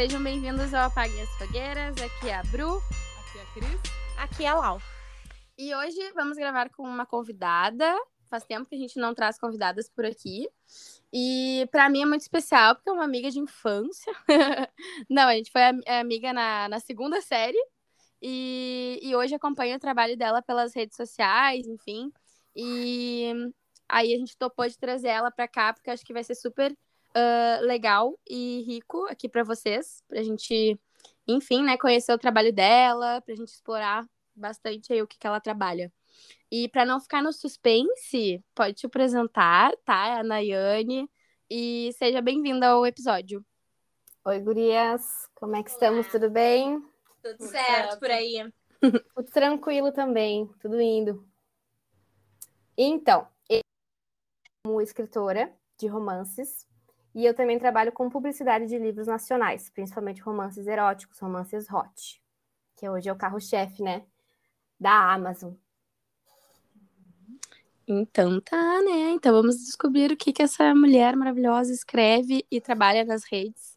Sejam bem-vindos ao Apague as Fogueiras. Aqui é a Bru. Aqui é a Cris. Aqui é a Lau. E hoje vamos gravar com uma convidada. Faz tempo que a gente não traz convidadas por aqui. E para mim é muito especial, porque é uma amiga de infância. não, a gente foi amiga na, na segunda série. E, e hoje acompanho o trabalho dela pelas redes sociais, enfim. E aí a gente topou de trazer ela para cá, porque acho que vai ser super uh, legal e rico aqui para vocês, para a gente, enfim, né, conhecer o trabalho dela, para a gente explorar bastante aí o que, que ela trabalha. E para não ficar no suspense, pode te apresentar, tá? É a Nayane. E seja bem-vinda ao episódio. Oi, gurias. Como é que estamos? Tudo bem? Tudo, Tudo certo, certo por aí. Tudo tranquilo também, tudo indo. Então, eu como escritora de romances, e eu também trabalho com publicidade de livros nacionais, principalmente romances eróticos, romances hot, que hoje é o carro-chefe, né, da Amazon. Então tá, né? Então vamos descobrir o que, que essa mulher maravilhosa escreve e trabalha nas redes.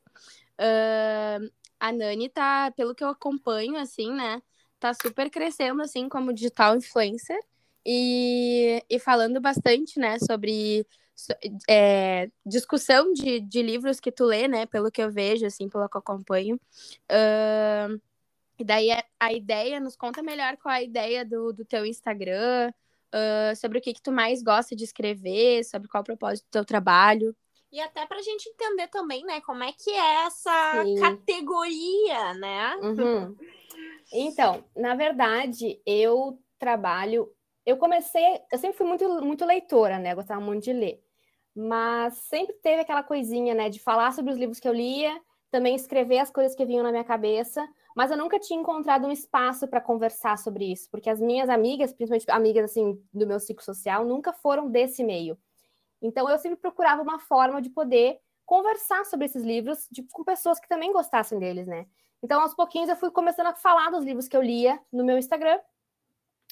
Uh, a Nani tá, pelo que eu acompanho, assim, né? Tá super crescendo, assim, como digital influencer. E, e falando bastante, né, sobre é, discussão de, de livros que tu lê, né? Pelo que eu vejo, assim, pelo que eu acompanho. Uh, e daí a ideia, nos conta melhor qual é a ideia do, do teu Instagram, uh, sobre o que, que tu mais gosta de escrever, sobre qual o propósito do teu trabalho. E até pra gente entender também, né, como é que é essa Sim. categoria, né? Uhum. Então, na verdade, eu trabalho eu comecei, eu sempre fui muito, muito leitora, né? gostava muito de ler. Mas sempre teve aquela coisinha, né, de falar sobre os livros que eu lia, também escrever as coisas que vinham na minha cabeça, mas eu nunca tinha encontrado um espaço para conversar sobre isso, porque as minhas amigas, principalmente amigas assim do meu ciclo social, nunca foram desse meio. Então eu sempre procurava uma forma de poder conversar sobre esses livros de, com pessoas que também gostassem deles, né? Então aos pouquinhos eu fui começando a falar dos livros que eu lia no meu Instagram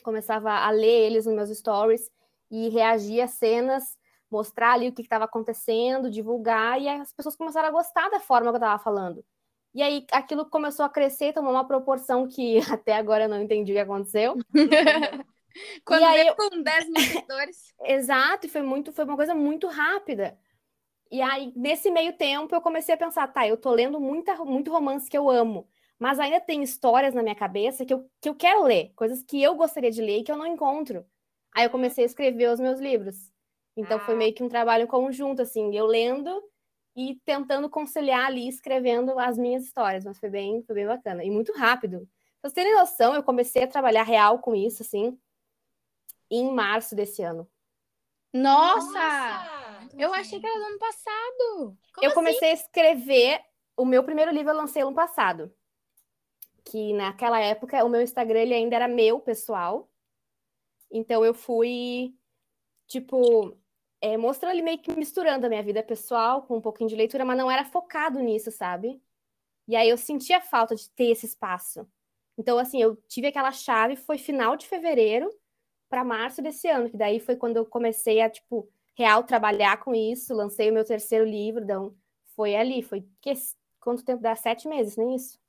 começava a ler eles nos meus stories e reagir a cenas, mostrar ali o que estava acontecendo, divulgar, e as pessoas começaram a gostar da forma que eu estava falando. E aí aquilo começou a crescer, tomou uma proporção que até agora eu não entendi o que aconteceu. Quando e aí, com 10 mil seguidores. Exato, e foi muito, foi uma coisa muito rápida. E aí, nesse meio tempo, eu comecei a pensar, tá, eu tô lendo muita, muito romance que eu amo mas ainda tem histórias na minha cabeça que eu, que eu quero ler, coisas que eu gostaria de ler e que eu não encontro. Aí eu comecei a escrever os meus livros. Então ah. foi meio que um trabalho conjunto, assim, eu lendo e tentando conciliar ali, escrevendo as minhas histórias, mas foi bem, foi bem bacana. E muito rápido. Pra vocês terem noção, eu comecei a trabalhar real com isso, assim, em março desse ano. Nossa! Nossa! Eu achei que era do ano passado. Como eu assim? comecei a escrever. O meu primeiro livro eu lancei ano passado que naquela época o meu Instagram ele ainda era meu pessoal. Então eu fui, tipo, é, mostrando ali meio que misturando a minha vida pessoal com um pouquinho de leitura, mas não era focado nisso, sabe? E aí eu sentia falta de ter esse espaço. Então, assim, eu tive aquela chave, foi final de fevereiro para março desse ano, que daí foi quando eu comecei a, tipo, real trabalhar com isso, lancei o meu terceiro livro, então foi ali, foi que, quanto tempo dá? Sete meses, nem isso?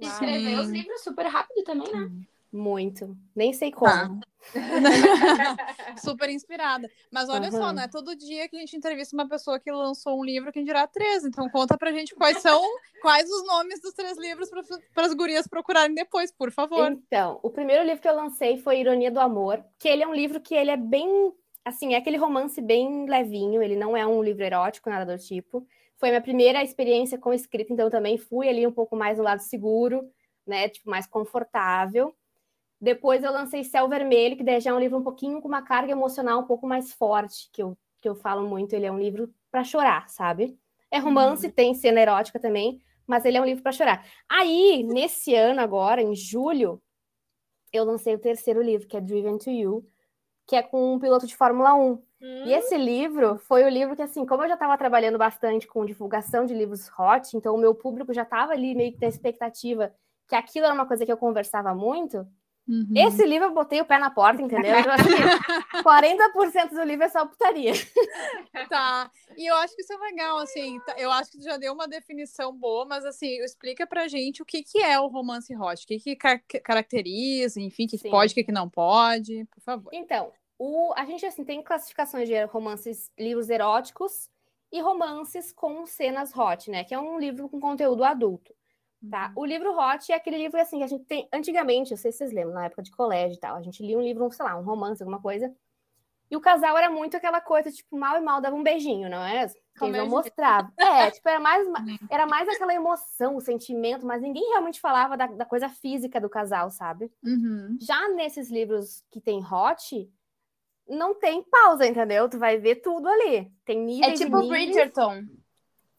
Escrever os livros super rápido também, né? Muito. Nem sei como. Tá. super inspirada. Mas olha uhum. só, não é todo dia que a gente entrevista uma pessoa que lançou um livro, quem dirá três. Então conta pra gente quais são, quais os nomes dos três livros para as gurias procurarem depois, por favor. Então, o primeiro livro que eu lancei foi Ironia do Amor, que ele é um livro que ele é bem, assim, é aquele romance bem levinho, ele não é um livro erótico, nada do tipo. Foi minha primeira experiência com escrita, então também fui ali um pouco mais do lado seguro, né? Tipo, mais confortável. Depois eu lancei Céu Vermelho, que daí já é um livro um pouquinho com uma carga emocional um pouco mais forte, que eu, que eu falo muito. Ele é um livro para chorar, sabe? É romance, uhum. tem cena erótica também, mas ele é um livro para chorar. Aí, nesse ano agora, em julho, eu lancei o terceiro livro, que é Driven to You, que é com um piloto de Fórmula 1. Hum. E esse livro foi o livro que, assim, como eu já estava trabalhando bastante com divulgação de livros hot, então o meu público já estava ali meio que na expectativa que aquilo era uma coisa que eu conversava muito. Uhum. Esse livro eu botei o pé na porta, entendeu? Então, assim, 40% do livro é só putaria. Tá. E eu acho que isso é legal, assim. Tá, eu acho que tu já deu uma definição boa, mas assim, explica pra gente o que, que é o romance hot, o que, que car caracteriza, enfim, o que, que pode, o que, que não pode, por favor. Então, o, a gente assim tem classificações de romances, livros eróticos e romances com cenas hot, né? Que é um livro com conteúdo adulto. Tá? Uhum. O livro hot é aquele livro assim que a gente tem antigamente, eu sei se vocês lembram, na época de colégio e tal, a gente lia um livro, sei lá, um romance, alguma coisa. E o casal era muito aquela coisa, tipo, mal e mal dava um beijinho, não é? Eles não mostravam. É, tipo, era mais, era mais aquela emoção, o sentimento, mas ninguém realmente falava da, da coisa física do casal, sabe? Uhum. Já nesses livros que tem hot, não tem pausa, entendeu? Tu vai ver tudo ali. Tem é níveis. É tipo Bridgerton.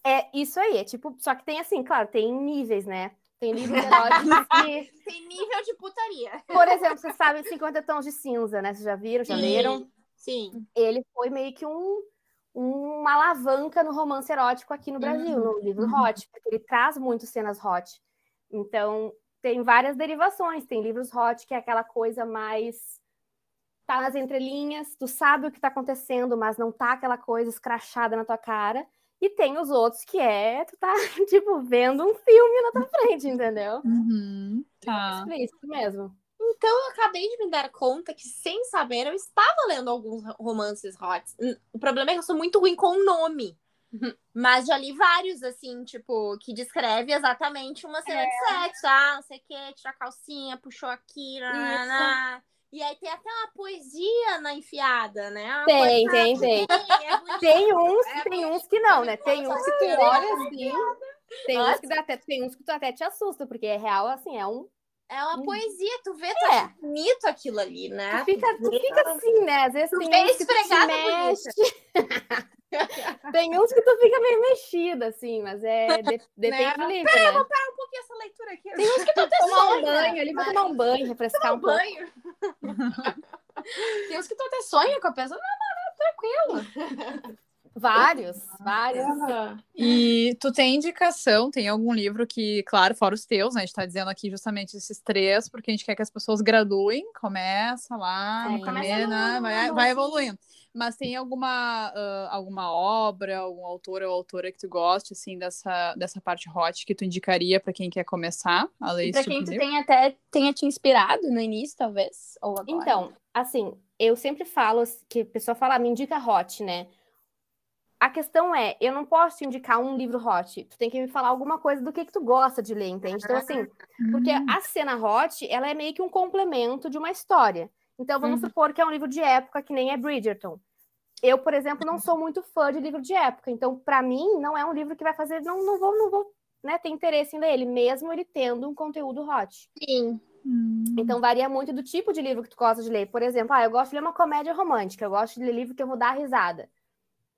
É isso aí, é tipo, só que tem assim, claro, tem níveis, né? Tem livros eróticos que. Tem nível de putaria. Por exemplo, você sabe 50 tons de cinza, né? Vocês já viram? Já sim, leram? Sim. Ele foi meio que um, uma alavanca no romance erótico aqui no Brasil, uhum. no livro uhum. Hot, porque ele traz muito cenas hot. Então, tem várias derivações. Tem livros hot, que é aquela coisa mais. Tá nas entrelinhas, tu sabe o que tá acontecendo, mas não tá aquela coisa escrachada na tua cara. E tem os outros que é, tu tá, tipo, vendo um filme na tua frente, entendeu? Uhum, tá. É isso mesmo. Então eu acabei de me dar conta que, sem saber, eu estava lendo alguns romances hot. O problema é que eu sou muito ruim com o nome. Uhum. Mas já li vários, assim, tipo, que descreve exatamente uma cena é. de sexo. Ah, não sei o que, tirou a calcinha, puxou aqui, nanana. E aí tem até uma poesia na enfiada, né? Tem, tem, tem. É tem uns, é tem uns que não, né? Tem uns que tu olha assim. Tem uns que, dá até, tem uns que tu até te assusta, porque é real, assim, é um. É uma poesia, tu vê, tá é. bonito aquilo ali, né? Tu fica, tu fica assim, né? Às vezes tu tem uns que tu se mexe. Tem uns que tu fica meio mexida, assim, mas é de, depende né? do livro. Peraí, né? eu vou parar um leitura aqui. Tem uns que tu até tomar um banho ali, vou tomar um banho, refrescar um, um banho. Tem uns que tu até sonha com a pessoa. Não, não, não, tranquilo. Vários, vários. E tu tem indicação, tem algum livro que, claro, fora os teus, né? A gente tá dizendo aqui justamente esses três, porque a gente quer que as pessoas graduem, começa lá, é, no começo, né? vai, vai evoluindo. Mas tem alguma, uh, alguma obra, algum autor ou autora que tu goste, assim, dessa, dessa parte hot que tu indicaria para quem quer começar a ler Para tipo quem tu tem até tenha te inspirado no início, talvez, ou agora. Então, assim, eu sempre falo que a pessoa fala, ah, me indica hot, né? A questão é, eu não posso te indicar um livro hot. Tu tem que me falar alguma coisa do que, que tu gosta de ler, entende? Então, assim, porque hum. a cena hot, ela é meio que um complemento de uma história. Então, vamos uhum. supor que é um livro de época que nem é Bridgerton. Eu, por exemplo, não sou muito fã de livro de época. Então, para mim, não é um livro que vai fazer. Não, não vou, não vou né, ter interesse em ler ele, mesmo ele tendo um conteúdo hot. Sim. Hum. Então, varia muito do tipo de livro que tu gosta de ler. Por exemplo, ah, eu gosto de ler uma comédia romântica, eu gosto de ler livro que eu vou dar risada.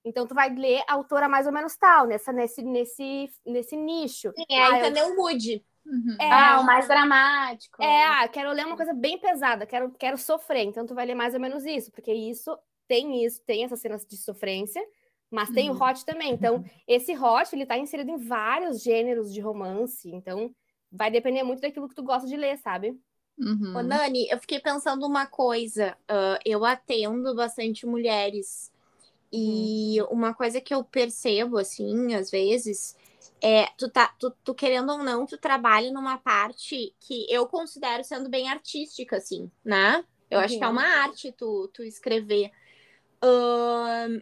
Então, tu vai ler a autora mais ou menos tal, nessa, nesse, nesse, nesse nicho. Sim, é, ah, entendeu o mood. Uhum. É, ah, o mais dramático. É, ah, quero ler uma coisa bem pesada, quero, quero sofrer. Então, tu vai ler mais ou menos isso, porque isso tem isso, tem essas cenas de sofrência, mas uhum. tem o uhum. hot também. Então, esse hot, ele tá inserido em vários gêneros de romance. Então, vai depender muito daquilo que tu gosta de ler, sabe? Uhum. Ô, Nani, eu fiquei pensando uma coisa. Uh, eu atendo bastante mulheres. E uhum. uma coisa que eu percebo, assim, às vezes, é, tu, tá, tu, tu, querendo ou não, tu trabalha numa parte que eu considero sendo bem artística, assim, né? Eu uhum. acho que é uhum. uma arte tu, tu escrever. Uh,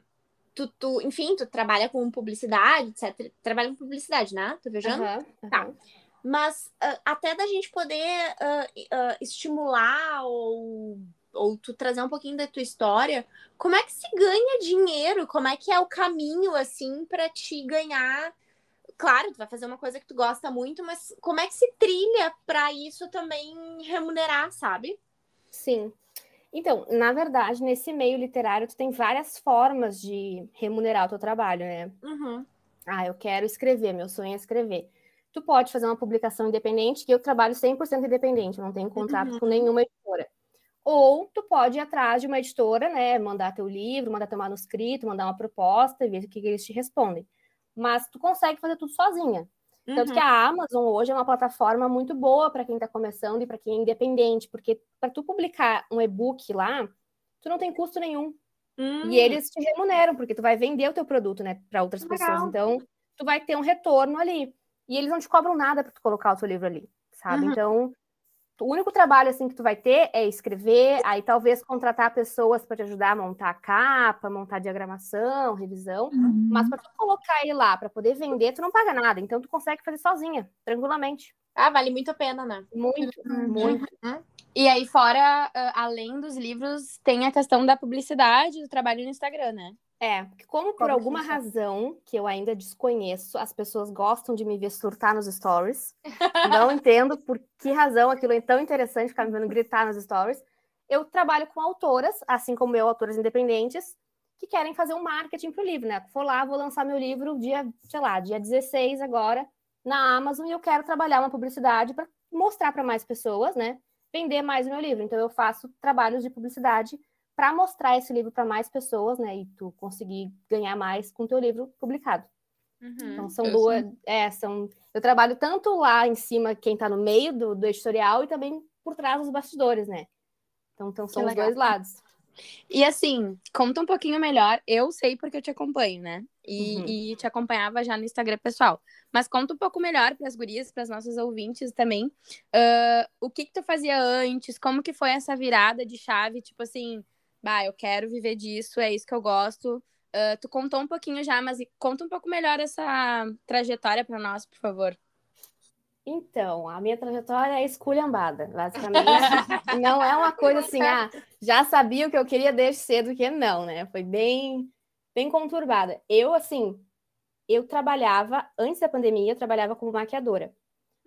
tu, tu, enfim, tu trabalha com publicidade, etc. Trabalha com publicidade, né? Tô viajando? Uhum, uhum. Tá. Mas uh, até da gente poder uh, estimular ou, ou tu trazer um pouquinho da tua história, como é que se ganha dinheiro? Como é que é o caminho, assim, para te ganhar claro, tu vai fazer uma coisa que tu gosta muito, mas como é que se trilha para isso também remunerar, sabe? Sim. Então, na verdade, nesse meio literário, tu tem várias formas de remunerar o teu trabalho, né? Uhum. Ah, eu quero escrever, meu sonho é escrever. Tu pode fazer uma publicação independente, que eu trabalho 100% independente, não tenho contrato uhum. com nenhuma editora. Ou tu pode ir atrás de uma editora, né, mandar teu livro, mandar teu manuscrito, mandar uma proposta e ver o que, que eles te respondem mas tu consegue fazer tudo sozinha. Uhum. Tanto que a Amazon hoje é uma plataforma muito boa para quem está começando e para quem é independente, porque para tu publicar um e-book lá, tu não tem custo nenhum. Uhum. E hum. eles te remuneram, porque tu vai vender o teu produto, né, para outras Legal. pessoas. Então, tu vai ter um retorno ali. E eles não te cobram nada para tu colocar o teu livro ali, sabe? Uhum. Então, o único trabalho assim que tu vai ter é escrever, aí talvez contratar pessoas para te ajudar a montar a capa, montar a diagramação, revisão, uhum. mas para tu colocar ele lá para poder vender, tu não paga nada, então tu consegue fazer sozinha, tranquilamente. Ah, vale muito a pena, né? Muito, uhum. muito. Uhum. E aí fora, além dos livros, tem a questão da publicidade, do trabalho no Instagram, né? É, como por alguma razão que eu ainda desconheço, as pessoas gostam de me ver surtar nos stories. Não entendo por que razão aquilo é tão interessante ficar me vendo gritar nos stories. Eu trabalho com autoras, assim como eu, autoras independentes, que querem fazer um marketing para o livro, né? Vou lá, vou lançar meu livro dia, sei lá, dia 16 agora na Amazon e eu quero trabalhar uma publicidade para mostrar para mais pessoas, né? Vender mais o meu livro. Então eu faço trabalhos de publicidade para mostrar esse livro para mais pessoas, né? E tu conseguir ganhar mais com o teu livro publicado. Uhum, então são duas, é, são. Eu trabalho tanto lá em cima, quem está no meio do, do editorial, e também por trás dos bastidores, né? Então, então são os dois lados. E assim, conta um pouquinho melhor. Eu sei porque eu te acompanho, né? E, uhum. e te acompanhava já no Instagram pessoal. Mas conta um pouco melhor para as gurias, para as nossas ouvintes também. Uh, o que que tu fazia antes? Como que foi essa virada de chave? Tipo assim, bah, eu quero viver disso, é isso que eu gosto. Uh, tu contou um pouquinho já, mas conta um pouco melhor essa trajetória para nós, por favor. Então, a minha trajetória é esculhambada, basicamente. não é uma coisa assim, ah, já sabia o que eu queria desde cedo, que não, né? Foi bem, bem conturbada. Eu, assim, eu trabalhava, antes da pandemia, eu trabalhava como maquiadora.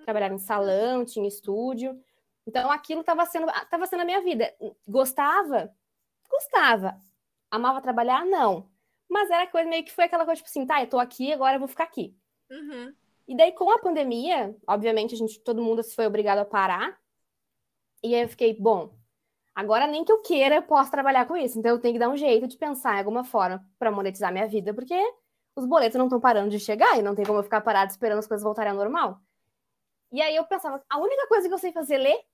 Trabalhava em salão, tinha estúdio. Então, aquilo estava sendo, tava sendo a minha vida. Gostava? Gostava. Amava trabalhar? Não. Mas era coisa meio que foi aquela coisa tipo assim, tá, eu tô aqui, agora eu vou ficar aqui. Uhum. E daí, com a pandemia, obviamente, a gente, todo mundo se foi obrigado a parar. E aí eu fiquei, bom, agora nem que eu queira, eu posso trabalhar com isso. Então eu tenho que dar um jeito de pensar em alguma forma para monetizar minha vida, porque os boletos não estão parando de chegar e não tem como eu ficar parado esperando as coisas voltarem ao normal. E aí eu pensava, a única coisa que eu sei fazer é ler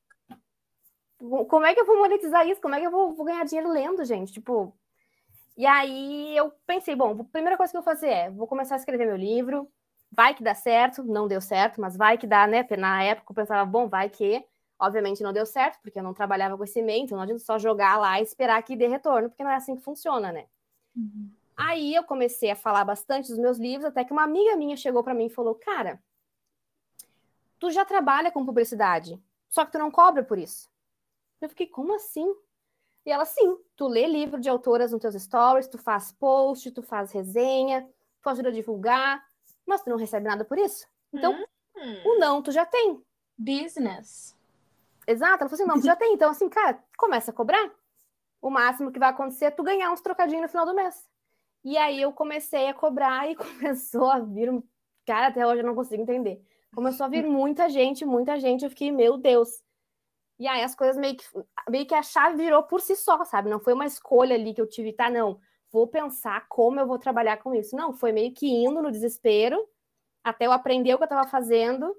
como é que eu vou monetizar isso? Como é que eu vou, vou, ganhar dinheiro lendo, gente? Tipo. E aí eu pensei, bom, a primeira coisa que eu vou fazer é, vou começar a escrever meu livro, vai que dá certo, não deu certo, mas vai que dá, né? Na época eu pensava, bom, vai que. Obviamente não deu certo, porque eu não trabalhava com esse e-mail, então não adianta só jogar lá e esperar que dê retorno, porque não é assim que funciona, né? Uhum. Aí eu comecei a falar bastante dos meus livros, até que uma amiga minha chegou para mim e falou: Cara, tu já trabalha com publicidade, só que tu não cobra por isso. Eu fiquei, como assim? E ela, sim, tu lê livro de autoras nos teus stories, tu faz post, tu faz resenha, tu ajuda a divulgar, mas tu não recebe nada por isso. Então, hum. o não tu já tem. Business. Exato, ela falou assim, não, tu já tem. Então, assim, cara, começa a cobrar. O máximo que vai acontecer é tu ganhar uns trocadinhos no final do mês. E aí eu comecei a cobrar e começou a vir um... Cara, até hoje eu não consigo entender. Começou a vir muita gente, muita gente. Eu fiquei, meu Deus, e aí as coisas meio que, meio que a chave virou por si só, sabe? Não foi uma escolha ali que eu tive, tá? Não, vou pensar como eu vou trabalhar com isso. Não, foi meio que indo no desespero até eu aprender o que eu estava fazendo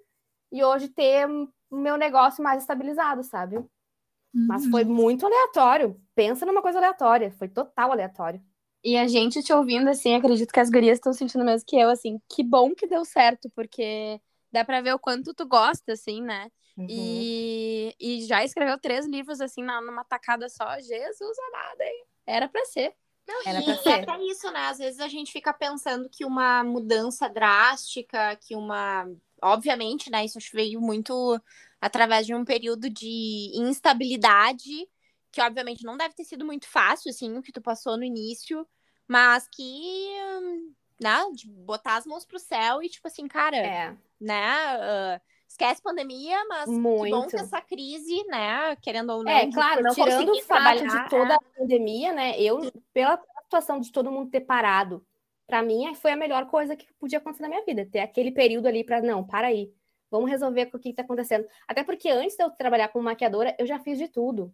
e hoje ter o meu negócio mais estabilizado, sabe? Uhum. Mas foi uhum. muito aleatório. Pensa numa coisa aleatória. Foi total aleatório. E a gente te ouvindo, assim, acredito que as gurias estão sentindo mesmo que eu, assim, que bom que deu certo, porque dá pra ver o quanto tu gosta, assim, né? Uhum. E, e já escreveu três livros assim numa tacada só. Jesus amado, hein? Era para ser. Não, Era e ser. até isso, né? Às vezes a gente fica pensando que uma mudança drástica, que uma. Obviamente, né? Isso veio muito através de um período de instabilidade, que obviamente não deve ter sido muito fácil, assim, o que tu passou no início, mas que. Né, de botar as mãos pro céu e, tipo assim, cara, é. né? Uh, esquece pandemia, mas Muito. que bom que essa crise, né, querendo ou não, é claro, não tirando o fato de toda é. a pandemia, né, eu pela situação de todo mundo ter parado, para mim foi a melhor coisa que podia acontecer na minha vida, ter aquele período ali para não, para aí, vamos resolver o que está acontecendo. Até porque antes de eu trabalhar como maquiadora, eu já fiz de tudo.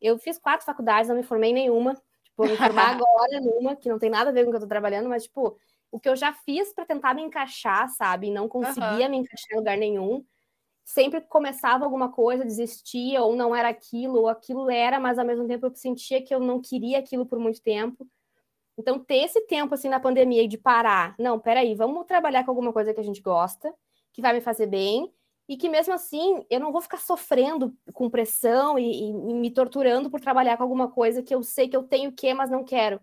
Eu fiz quatro faculdades, não me formei em nenhuma. Tipo, vou me formar agora numa, que não tem nada a ver com o que eu tô trabalhando, mas, tipo, o que eu já fiz para tentar me encaixar, sabe? E não conseguia uhum. me encaixar em lugar nenhum. Sempre começava alguma coisa, desistia, ou não era aquilo, ou aquilo era, mas ao mesmo tempo eu sentia que eu não queria aquilo por muito tempo. Então, ter esse tempo assim na pandemia de parar, não, peraí, vamos trabalhar com alguma coisa que a gente gosta, que vai me fazer bem, e que mesmo assim eu não vou ficar sofrendo com pressão e, e, me torturando por trabalhar com alguma coisa que eu sei que eu tenho que, mas não quero.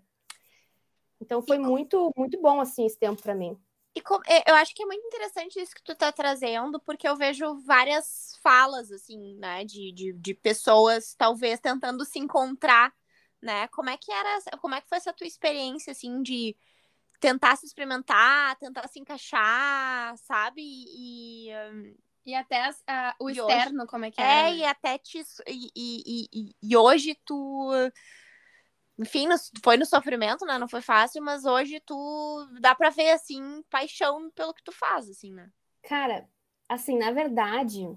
Então foi muito, muito bom assim esse tempo para mim. E é, eu acho que é muito interessante isso que tu tá trazendo, porque eu vejo várias falas, assim, né, de, de, de pessoas talvez tentando se encontrar, né? Como é que era, como é que foi essa tua experiência, assim, de tentar se experimentar, tentar se encaixar, sabe? E, e até as, o externo, hoje, como é que é? É, e até te. E, e, e, e hoje tu. Enfim, no, foi no sofrimento, né? Não foi fácil, mas hoje tu dá pra ver, assim, paixão pelo que tu faz, assim, né? Cara, assim, na verdade,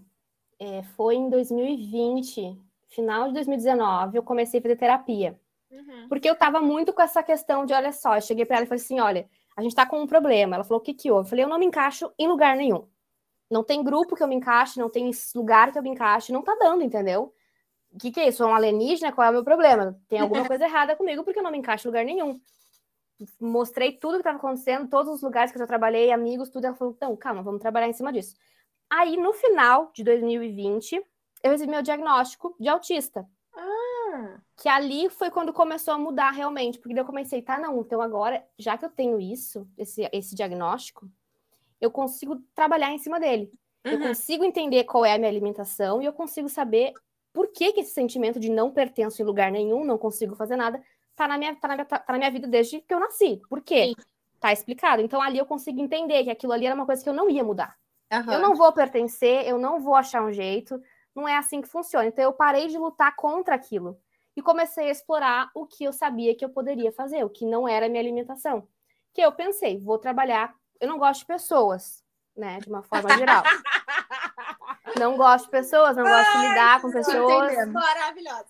é, foi em 2020, final de 2019, eu comecei a fazer terapia. Uhum. Porque eu tava muito com essa questão de, olha só, eu cheguei pra ela e falei assim: olha, a gente tá com um problema. Ela falou: o que que houve? Eu falei: eu não me encaixo em lugar nenhum. Não tem grupo que eu me encaixe, não tem lugar que eu me encaixe, não tá dando, entendeu? O que, que é isso? Sou um alienígena? Qual é o meu problema? Tem alguma coisa errada comigo porque eu não me encaixo em lugar nenhum. Mostrei tudo que estava acontecendo, todos os lugares que eu já trabalhei, amigos, tudo. Ela falou: então, calma, vamos trabalhar em cima disso. Aí, no final de 2020, eu recebi meu diagnóstico de autista. Ah. Que ali foi quando começou a mudar realmente, porque daí eu comecei, tá, não, então agora, já que eu tenho isso, esse, esse diagnóstico, eu consigo trabalhar em cima dele. Uhum. Eu consigo entender qual é a minha alimentação e eu consigo saber por que, que esse sentimento de não pertenço em lugar nenhum, não consigo fazer nada, tá na minha, tá na minha, tá na minha vida desde que eu nasci. Por quê? Sim. Tá explicado. Então ali eu consigo entender que aquilo ali era uma coisa que eu não ia mudar. Uhum. Eu não vou pertencer, eu não vou achar um jeito, não é assim que funciona. Então eu parei de lutar contra aquilo e comecei a explorar o que eu sabia que eu poderia fazer, o que não era a minha alimentação. Que eu pensei, vou trabalhar eu não gosto de pessoas, né? De uma forma geral. não gosto de pessoas, não gosto de lidar com pessoas. Maravilhosa.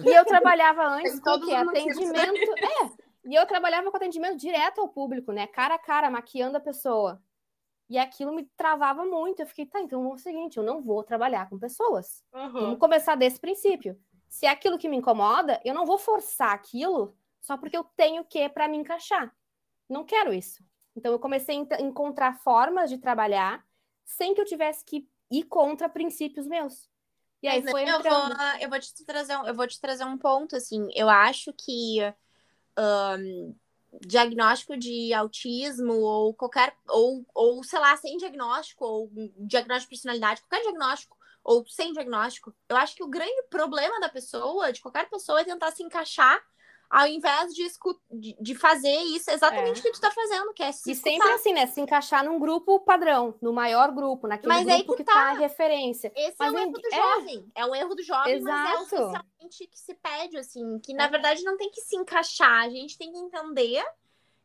E eu trabalhava antes com o quê? Atendimento. É. E eu trabalhava com atendimento direto ao público, né? Cara a cara, maquiando a pessoa. E aquilo me travava muito. Eu fiquei, tá, então é o seguinte, eu não vou trabalhar com pessoas. Uhum. Vamos começar desse princípio. Se é aquilo que me incomoda, eu não vou forçar aquilo só porque eu tenho que para me encaixar. Não quero isso. Então, eu comecei a encontrar formas de trabalhar sem que eu tivesse que ir contra princípios meus. E aí Mas foi eu vou, eu vou te trazer um, eu vou te trazer um ponto assim. Eu acho que um, diagnóstico de autismo ou qualquer ou, ou sei lá sem diagnóstico ou diagnóstico de personalidade, qualquer diagnóstico ou sem diagnóstico, eu acho que o grande problema da pessoa, de qualquer pessoa, é tentar se encaixar ao invés de, de, de fazer isso exatamente é. o que tu tá fazendo, que é se E escutar. sempre assim, né? Se encaixar num grupo padrão, no maior grupo, naquele mas grupo que, que tá. tá referência. Esse mas é o erro do é. jovem. É o erro do jovem, Exato. mas é o socialmente que se pede, assim. Que, na é. verdade, não tem que se encaixar. A gente tem que entender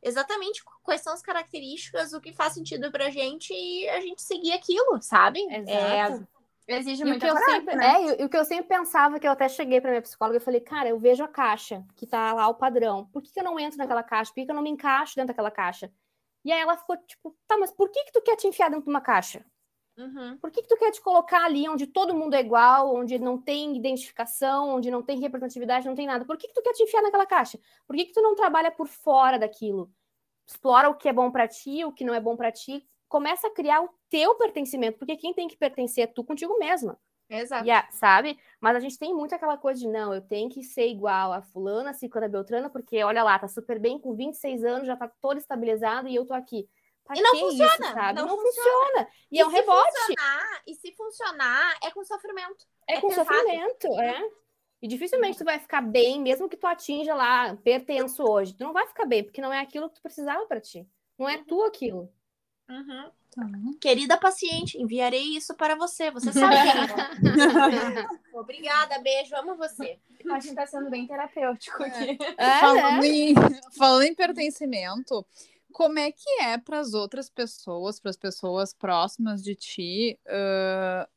exatamente quais são as características, o que faz sentido pra gente e a gente seguir aquilo, sabe? Exato. Exige muito que coragem, sempre, né? É, e o que eu sempre pensava, que eu até cheguei para minha psicóloga e falei, cara, eu vejo a caixa, que tá lá o padrão. Por que, que eu não entro naquela caixa? Por que, que eu não me encaixo dentro daquela caixa? E aí ela ficou tipo, tá, mas por que, que tu quer te enfiar dentro de uma caixa? Uhum. Por que, que tu quer te colocar ali onde todo mundo é igual, onde não tem identificação, onde não tem representatividade, não tem nada? Por que, que tu quer te enfiar naquela caixa? Por que, que tu não trabalha por fora daquilo? Explora o que é bom para ti, o que não é bom para ti, começa a criar o teu pertencimento, porque quem tem que pertencer é tu contigo mesma. Exato. Sabe? Mas a gente tem muito aquela coisa de não, eu tenho que ser igual a fulana, a ciclana, beltrana, porque olha lá, tá super bem, com 26 anos, já tá todo estabilizado e eu tô aqui. Pra e não funciona, isso, sabe? Não, não funciona. funciona. E, e é um rebote. E se funcionar, é com sofrimento. É, é com pesado. sofrimento, é. E dificilmente tu vai ficar bem, mesmo que tu atinja lá, pertenço hoje. Tu não vai ficar bem, porque não é aquilo que tu precisava para ti. Não é tu aquilo. Uhum. Uhum. Querida paciente, enviarei isso para você. Você sabe quem Obrigada, beijo, amo você. A gente está sendo bem terapêutico aqui. É. É, falando, né? em, falando em pertencimento, como é que é para as outras pessoas, para as pessoas próximas de ti, uh,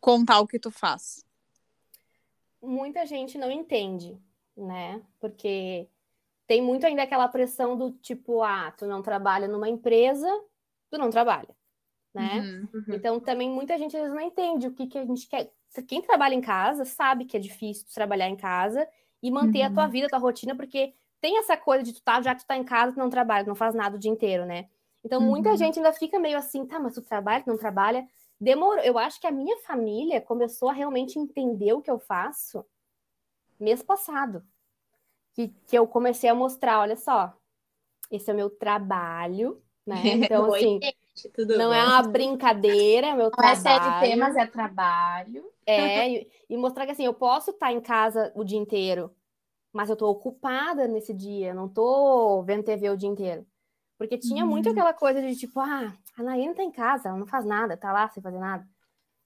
contar o que tu faz? Muita gente não entende, né? Porque tem muito ainda aquela pressão do tipo, ah, tu não trabalha numa empresa, tu não trabalha, né? Uhum. Uhum. Então também muita gente às vezes não entende o que, que a gente quer. Quem trabalha em casa sabe que é difícil tu trabalhar em casa e manter a tua Uhum. vida, a tua rotina, porque tem essa coisa de tu tá, já que tu tá em casa, tu não trabalha, tu não faz nada o dia inteiro, né? Então muita Uhum. gente ainda fica meio assim, tá, mas tu trabalha, tu não trabalha. Demorou. Eu acho que a minha família começou a realmente entender o que eu faço mês passado. Que, que eu comecei a mostrar, olha só, esse é o meu trabalho, né? Então, Oi, assim, gente, não bom? é uma brincadeira, é meu Não é trabalho. CLT, mas é trabalho. É, e, e mostrar que assim, eu posso estar em casa o dia inteiro, mas eu tô ocupada nesse dia, não tô vendo TV o dia inteiro. Porque tinha muito Uhum. aquela coisa de tipo, ah, a Naine tá em casa, ela não faz nada, tá lá sem fazer nada.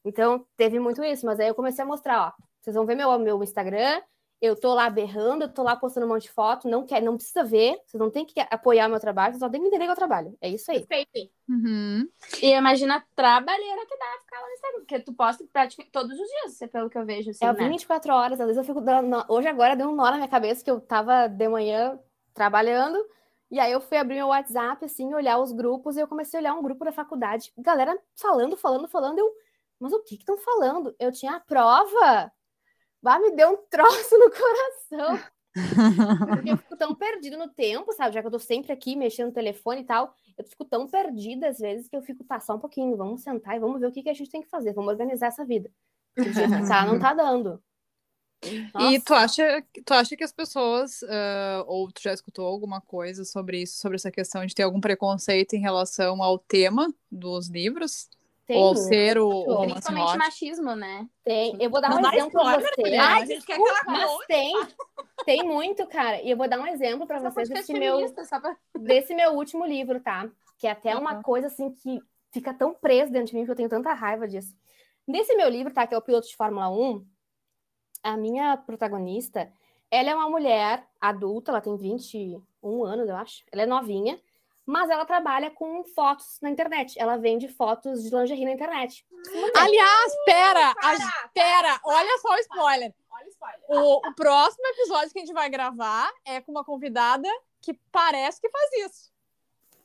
Então, teve muito isso, mas aí eu comecei a mostrar, ó, vocês vão ver meu, meu Instagram, eu tô lá berrando, eu tô lá postando um monte de foto, não quer, não precisa ver, vocês não tem que apoiar meu trabalho, vocês só tem que entender que eu trabalho. É isso aí. Perfeito. Uhum. E imagina a trabalheira que dá ficar lá no Instagram, porque tu posta praticamente todos os dias, pelo que eu vejo, assim, É né? 24 horas, às vezes eu fico dando. Hoje agora deu um nó na minha cabeça que eu tava de manhã trabalhando, e aí eu fui abrir meu WhatsApp, assim, olhar os grupos, e eu comecei a olhar um grupo da faculdade. Galera falando, falando, falando, eu. Mas o que que estão falando? Eu tinha a prova! Bah, me deu um troço no coração. Porque eu fico tão perdido no tempo, sabe? Já que eu tô sempre aqui mexendo no telefone e tal, eu fico tão perdida às vezes que eu fico, tá, só um pouquinho, vamos sentar e vamos ver o que, que a gente tem que fazer, vamos organizar essa vida. Do jeito que tá, não tá dando. E Nossa. tu acha, tu acha que as pessoas, ah, ou tu já escutou alguma coisa sobre isso, sobre essa questão de ter algum preconceito em relação ao tema dos livros? Tem ou ser o, Principalmente machismo, né? tem. Eu vou dar um Não exemplo pra spoiler, você. mulher. Ai, a gente quer que ela Mas tem, tem muito, cara. E eu vou dar um exemplo pra Só vocês podcast desse meu, pra... desse meu último livro, tá? Que é até uma Uhum. coisa assim que fica tão preso dentro de mim que eu tenho tanta raiva disso. Nesse meu livro, tá? Que é o piloto de Fórmula 1, a minha protagonista, ela é uma mulher adulta, ela tem 21 anos, eu acho. Ela é novinha, mas ela trabalha com fotos na internet. Ela vende fotos de lingerie na internet. Aliás, pera, a- pera, olha só o spoiler. Olha o spoiler. O, o próximo episódio que a gente vai gravar é com uma convidada que parece que faz isso.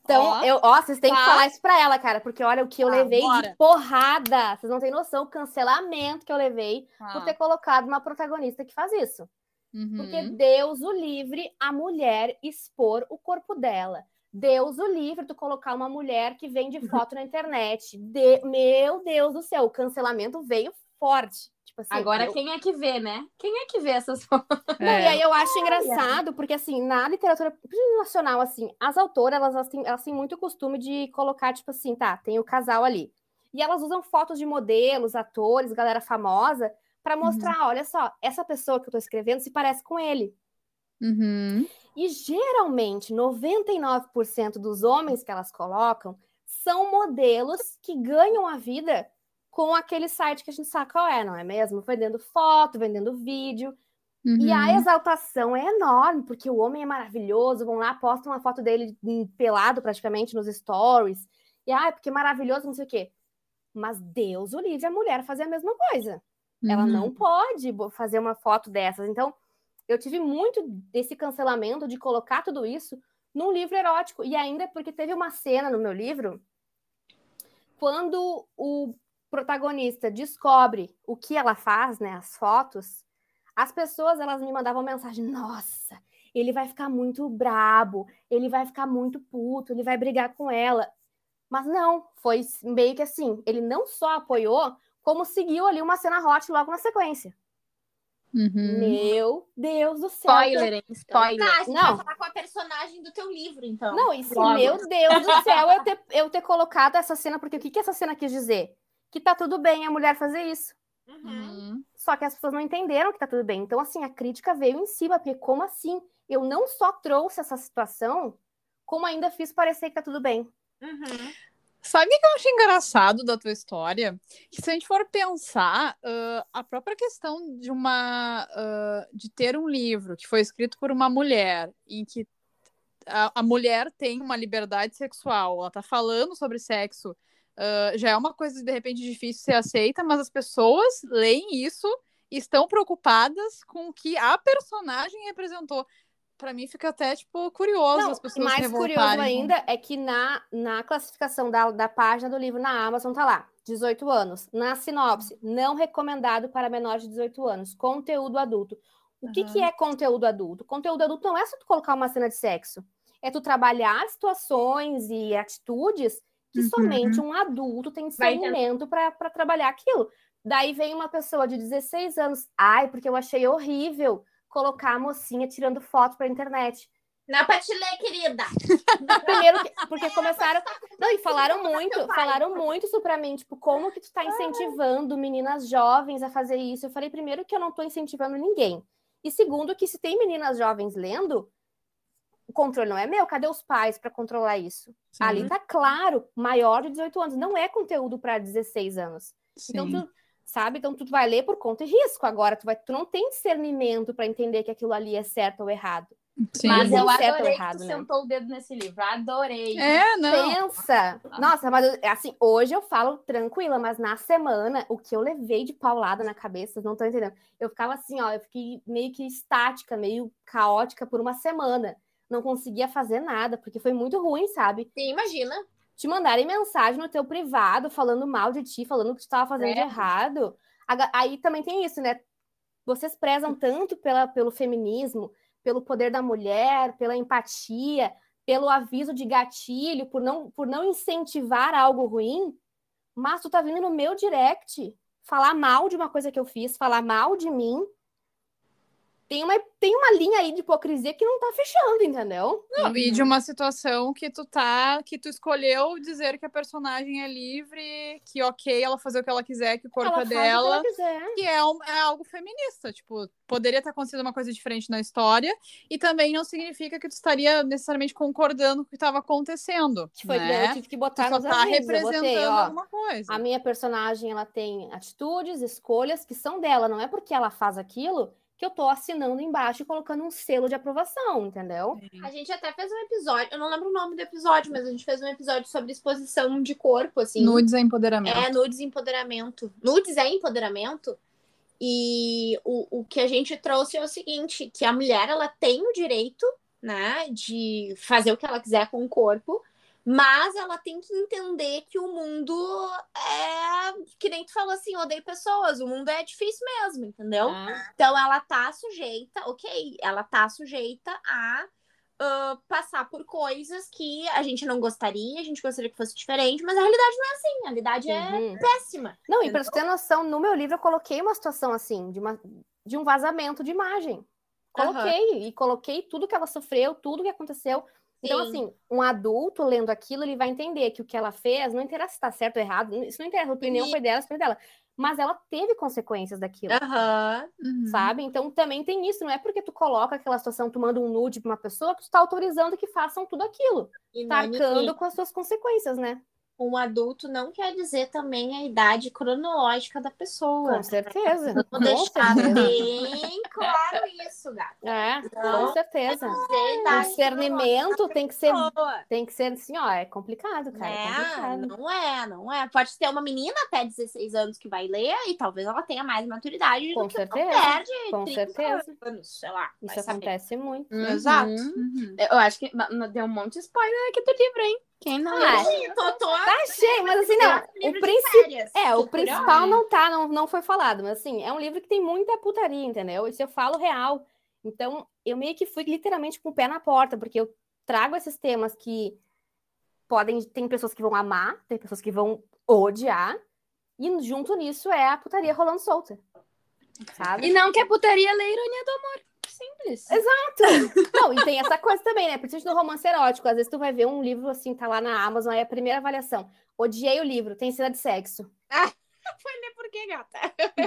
Então, Ó. eu, ó, vocês têm que Tá. falar isso pra ela, cara, porque olha o que eu Tá, levei bora. de porrada. Vocês não têm noção o cancelamento que eu levei por Ah, ter colocado uma protagonista que faz isso. uhum. Porque Deus o livre a mulher expor o corpo dela. Deus o livre tu colocar uma mulher que vende foto na internet. De- Meu Deus do céu, o cancelamento veio forte. Tipo assim, Agora, eu- quem é que vê, né? Quem é que vê essas fotos? Não, É. e aí eu acho engraçado, porque assim, na literatura nacional, assim, as autoras, elas, elas, têm, elas têm muito costume de colocar, tipo assim, tá, tem o casal ali. E elas usam fotos de modelos, atores, galera famosa, pra mostrar, olha só, essa pessoa que eu tô escrevendo se parece com ele. Uhum. E geralmente, 99% dos homens que elas colocam são modelos que ganham a vida com aquele site que a gente sabe qual é, não é mesmo? Vendendo foto, vendendo vídeo. E a Uhum. exaltação é enorme, porque o homem é maravilhoso, vão lá, postam uma foto dele pelado praticamente nos stories. E ai, porque maravilhoso, não sei o quê. Mas Deus o livre a mulher fazer a mesma coisa. Ela Uhum. não pode bo- fazer uma foto dessas. Então, eu tive muito desse cancelamento de colocar tudo isso num livro erótico. E ainda porque teve uma cena no meu livro quando o protagonista descobre o que ela faz, né, as fotos, as pessoas elas me mandavam mensagem: "Nossa, ele vai ficar muito brabo, ele vai ficar muito puto, ele vai brigar com ela". Mas não, foi meio que assim, ele não só apoiou, como seguiu ali uma cena hot logo na sequência. Uhum. Meu Deus do céu. Spoiler, hein? Spoiler. Tá, a gente Não. vai falar com a personagem do teu livro, então. Não, se, Logo. meu Deus do céu, eu ter, eu ter colocado essa cena, porque o que, que essa cena quis dizer? Que tá tudo bem a mulher fazer isso. Uhum. Uhum. Só que as pessoas não entenderam que tá tudo bem. Então, assim, a crítica veio em cima, porque como assim? Eu não só trouxe essa situação, como ainda fiz parecer que tá tudo bem. Uhum. Sabe o que eu acho engraçado da tua história? Que se a gente for pensar, ah, a própria questão de uma ah, de ter um livro que foi escrito por uma mulher, em que a, a mulher tem uma liberdade sexual, ela tá falando sobre sexo, ah, já é uma coisa de repente difícil ser aceita, mas as pessoas leem isso e estão preocupadas com o que a personagem representou. Pra mim fica até, tipo, curioso Não, as pessoas mais curioso ainda é que na, na classificação da, da página do livro na Amazon tá lá, 18 anos. Na sinopse, não recomendado para menores de 18 anos. Conteúdo adulto. O que, que é conteúdo adulto? Conteúdo adulto não é só tu colocar uma cena de sexo. É tu trabalhar situações e atitudes que Uhum. somente um adulto tem discernimento para trabalhar aquilo. Daí vem uma pessoa de 16 anos. Ai, porque eu achei horrível colocar a mocinha tirando foto para internet. Não é pra te ler, querida. Primeiro, que- porque começaram. Não, e falaram muito, falaram muito isso pra mim, tipo, como que tu tá incentivando meninas jovens a fazer isso? Eu falei, primeiro, que eu não tô incentivando ninguém. E segundo, que se tem meninas jovens lendo, o controle não é meu, cadê os pais pra controlar isso? Sim, Ali tá claro, maior de 18 anos, não é conteúdo pra 16 anos. Então sim. tu, sabe? Então tu vai ler por conta e risco. Agora tu vai, tu não tem discernimento pra entender que aquilo ali é certo ou errado. Sim. Mas eu Certo ou adorei errado, que tu né? sentou o dedo nesse livro. Adorei. É, não. Pensa! Nossa, mas eu- assim, hoje eu falo tranquila, mas na semana, o que eu levei de paulada na cabeça, vocês não estão entendendo. Eu ficava assim, ó, eu fiquei meio que estática, meio caótica por uma semana. Não conseguia fazer nada, porque foi muito ruim, sabe? Sim, imagina. Te mandarem mensagem no teu privado, falando mal de ti, falando que tu estava fazendo de É. errado. Aga- Aí também tem isso, né? Vocês prezam tanto pela, pelo feminismo, pelo poder da mulher, pela empatia, pelo aviso de gatilho, por não, por não incentivar algo ruim, mas tu tá vindo no meu direct falar mal de uma coisa que eu fiz, falar mal de mim. Tem uma, tem uma linha aí de hipocrisia que não tá fechando, entendeu? Não, E de uma situação que tu tá, que tu escolheu dizer que a personagem é livre, que ok, ela fazer o que ela quiser, que o corpo ela é faz o que dela, ela quiser. que é, um- é algo feminista. Tipo, poderia ter acontecido uma coisa diferente na história, e também não significa que tu estaria necessariamente concordando com o que estava acontecendo. Que foi que né? eu tive que Tu botar só nos tá representando botei, ó, alguma coisa. A minha personagem, ela tem atitudes, escolhas que são dela. Não é porque ela faz aquilo que eu tô assinando embaixo e colocando um selo de aprovação, entendeu? A gente até fez um episódio, eu não lembro o nome do episódio, mas a gente fez um episódio sobre exposição de corpo, assim. Nudes é empoderamento. É, nudes e empoderamento. Nudes é empoderamento. E o, o que a gente trouxe é o seguinte, que a mulher, ela tem o direito, né, de fazer o que ela quiser com o corpo, mas ela tem que entender que o mundo é, que nem tu falou assim, odeio pessoas, o mundo é difícil mesmo, entendeu? Ah, Então ela tá sujeita, ok, ela tá sujeita a ah, passar por coisas que a gente não gostaria, a gente gostaria que fosse diferente, mas a realidade não é assim, a realidade é uhum. péssima. Não, e pra você ter noção, no meu livro eu coloquei uma situação assim, de, uma, de um vazamento de imagem. Coloquei, e coloquei tudo que ela sofreu, tudo que aconteceu. Então, Sim. assim, um adulto lendo aquilo, ele vai entender que o que ela fez, não interessa se tá certo ou errado, isso não interessa, a opinião Sim. foi dela, foi dela. Mas ela teve consequências daquilo. Uhum. sabe? Então também tem isso, não é porque tu coloca aquela situação, tu manda um nude pra uma pessoa que tu tá autorizando que façam tudo aquilo, E tá Nani, arcando com as suas consequências, né? Um adulto não quer dizer também a idade cronológica da pessoa. Com certeza. Vou Com deixar certeza. bem claro isso, gata. É, Não. com certeza. Dizer a O discernimento tem que ser, tem que ser assim, ó, é complicado, cara, é É, complicado. não é, não é. Pode ter uma menina até 16 anos que vai ler e talvez ela tenha mais maturidade Com do que certeza, uma mulher de com 30 certeza. anos, sei lá. Isso saber. acontece muito. Uhum. Exato. Uhum. Eu acho que deu um monte de spoiler aqui do livro, hein? Quem não Ah, leu? Sim, tô, tô... Tá cheio, mas assim, não, o. É, o principal não tá, não, não foi falado, mas assim, é um livro que tem muita putaria, entendeu? Isso eu falo real. Então, eu meio que fui literalmente com o pé na porta, porque eu trago esses temas que podem. Tem pessoas que vão amar, tem pessoas que vão odiar, e junto nisso é a putaria rolando solta. Sabe? E não que a putaria lê ironia do amor. Simples. Exato. Não, e tem essa coisa também, né? Principalmente no romance erótico. Às vezes tu vai ver um livro assim, tá lá na Amazon, aí a primeira avaliação. Odiei o livro, tem cena de sexo. Foi ler por quê, gata?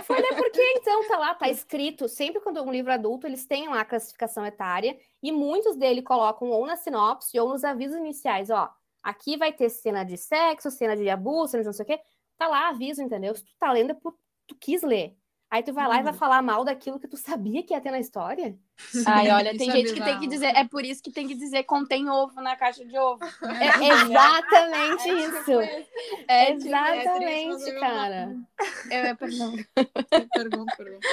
Foi ler por quê, então? Tá lá, tá escrito. Sempre quando é um livro adulto, eles têm lá a classificação etária. E muitos dele colocam ou na sinopse ou nos avisos iniciais. Ó, aqui vai ter cena de sexo, cena de abuso, cena de não sei o quê. Tá lá aviso, entendeu? Se tu tá lendo é porque tu quis ler. Aí tu vai lá e vai falar mal daquilo que tu sabia que ia ter na história. Ai, olha, Isso tem é gente que tem que dizer. É por isso que tem que dizer contém ovo na caixa de ovo. É exatamente isso. É, tipo, Exatamente, triste, mas eu- cara. eu ia perguntar. Pergunta, pergunta.